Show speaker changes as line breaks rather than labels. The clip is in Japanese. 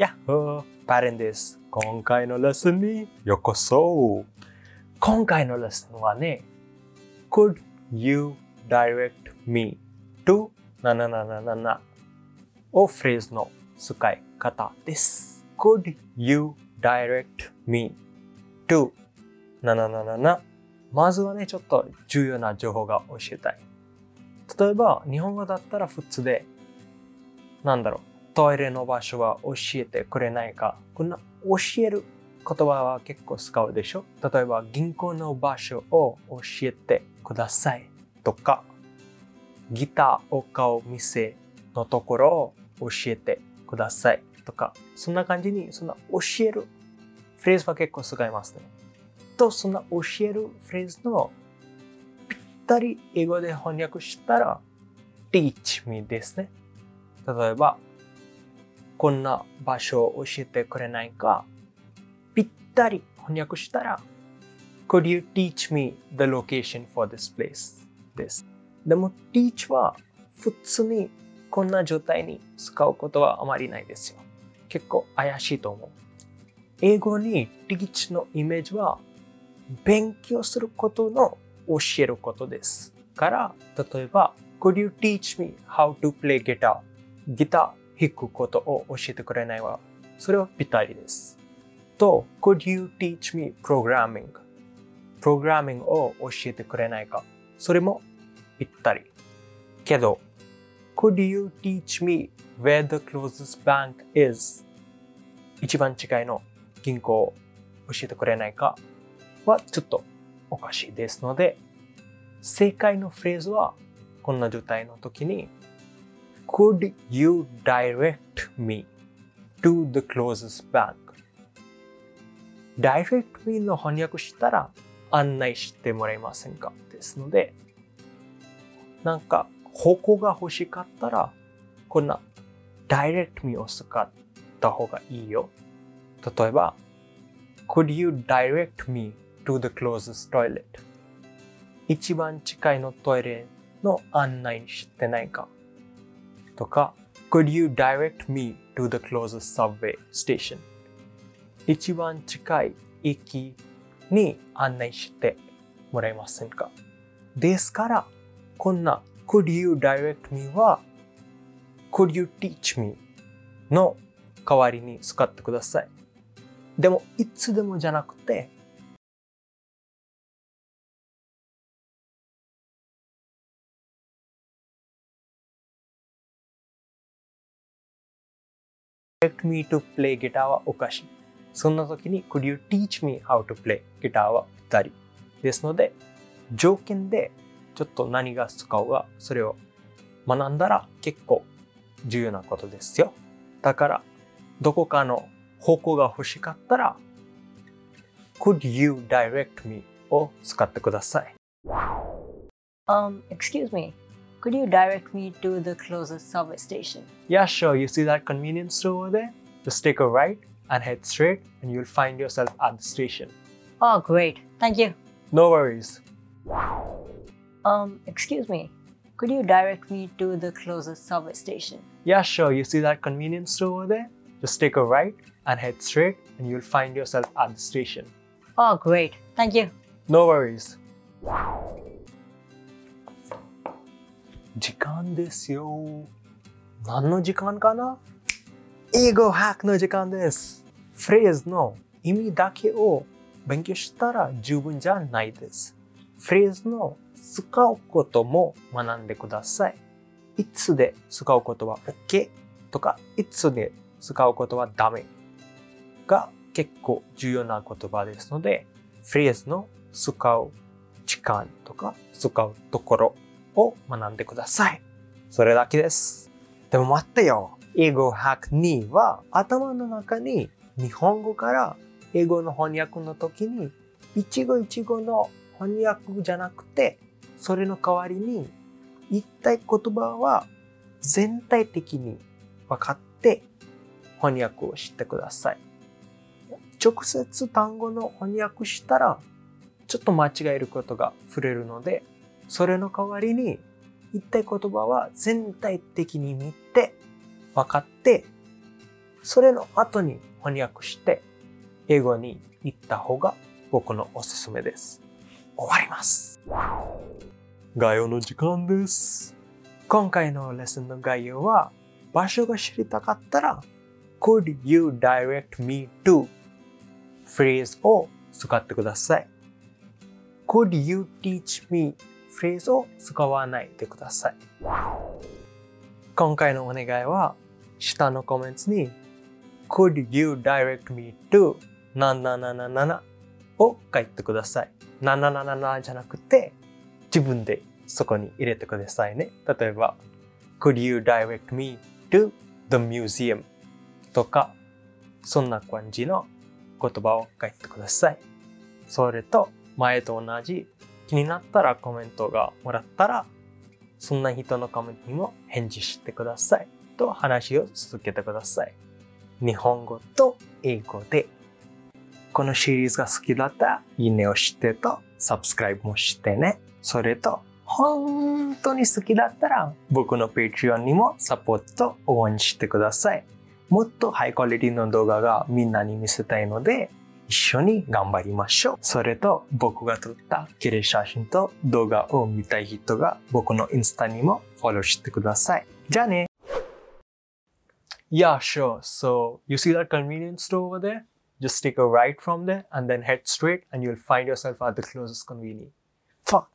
やっほーパレンです。今回のレッスンにようこそ今回のレッスンはね、Could you direct me to ななななななをフレーズの使い方です。Could you direct me to なななななまずはね、ちょっと重要な情報が教えたい。例えば、日本語だったら普通で、なんだろう、トイレの場所は教えてくれないか。こんな教える言葉は結構使うでしょ例えば、銀行の場所を教えてくださいとか、ギターを買う店のところを教えてくださいとか、そんな感じに、そんな教えるフレーズは結構使いますね。と、そんな教えるフレーズのぴったり英語で翻訳したら teach me ですね。例えば、こんな場所を教えてくれないか、ぴったり翻訳したら Could you teach me the location for this place? です。でも teach は普通にこんな状態に使うことはあまりないですよ。結構怪しいと思う。英語に teach のイメージは勉強することの教えることです。から、例えば、Could you teach me how to play guitar? ギタ弾くことを教えてくれないわ。それはぴったりです。と、Could you teach me programming? プログラミングを教えてくれないか。それもぴったり。けど、Could you teach me where the closest bank is? 一番近いの銀行を教えてくれないかはちょっとおかしいですので、正解のフレーズはこんな状態の時に Could you direct me to the closest bank? direct me の翻訳したら案内してもらえませんかですので、なんか方向が欲しかったらこんな direct me を使った方がいいよ。例えば、Could you direct me to the closest toilet? 一番近いのトイレの案内してないかとか、Could you direct me to the closest subway station? 一番近い駅に案内してもらえませんかですから、こんな Could you direct me は Could you teach me の代わりに使ってください。でも、いつでもじゃなくて、direct me to play guitar はおかしい。そんな時に Could you teach me how to play guitar はぴったり。ですので、条件でちょっと何が使うか、それを学んだら結構重要なことですよ。だから、どこかの方向が欲しかったら、Could you direct me を使ってください。
Um, excuse me. Could you direct me to the closest subway station?
Yeah, sure. You see that convenience store over there? Just take a right and head straight, and you'll find yourself at the station.
Oh, great. Thank you.
No worries.
Um, excuse me. Could you direct me to the closest subway station?
Yeah, sure. You see that convenience store over there? Just take a right and head straight, and you'll find yourself at the station.
Oh, great. Thank you.
No worries. 時間ですよ。何の時間かな？英語ハックの時間です。フレーズの意味だけを勉強したら十分じゃないです。フレーズの使うことも学んでください。いつで使うことは OK とか、いつで使うことはダメが結構重要な言葉ですので、フレーズの使う時間とか使うところを学んでください。それだけです。でも待ってよ。英語ハック2は頭の中に日本語から英語の翻訳の時に一語一語の翻訳じゃなくてそれの代わりに言いたい言葉は全体的に分かって翻訳をしてください。直接単語の翻訳したらちょっと間違えることが触れるのでそれの代わりに言いたい言葉は全体的に見て分かってそれの後に翻訳して英語に行った方が僕のおすすめです。終わります。概要の時間です。今回のレッスンの概要は場所が知りたかったら Could you direct me to フレーズを使ってください。Could you teach me フレーズを使わないでください。今回のお願いは下のコメントに Could you direct me to 777を書いてください。777じゃなくて自分でそこに入れてくださいね。例えば Could you direct me to the museum とかそんな感じの言葉を書いてください。それと前と同じ気になったらコメントがもらったらそんな人のコメントにも返事してくださいと話を続けてください。日本語と英語でこのシリーズが好きだったらいいねをしてとサブスクライブもしてね。それと本当に好きだったら僕の Patreon にもサポート応援してください。もっとハイクオリティの動画がみんなに見せたいので一緒に頑張りましょう。それと僕が撮った綺麗写真と動画を見たい人が僕のインスタにもフォローしてください。じゃあね Yeah, sure. So you see that convenience store over there? Just take a right from there and then head straight and you'll find yourself at the closest convenience. Fuck.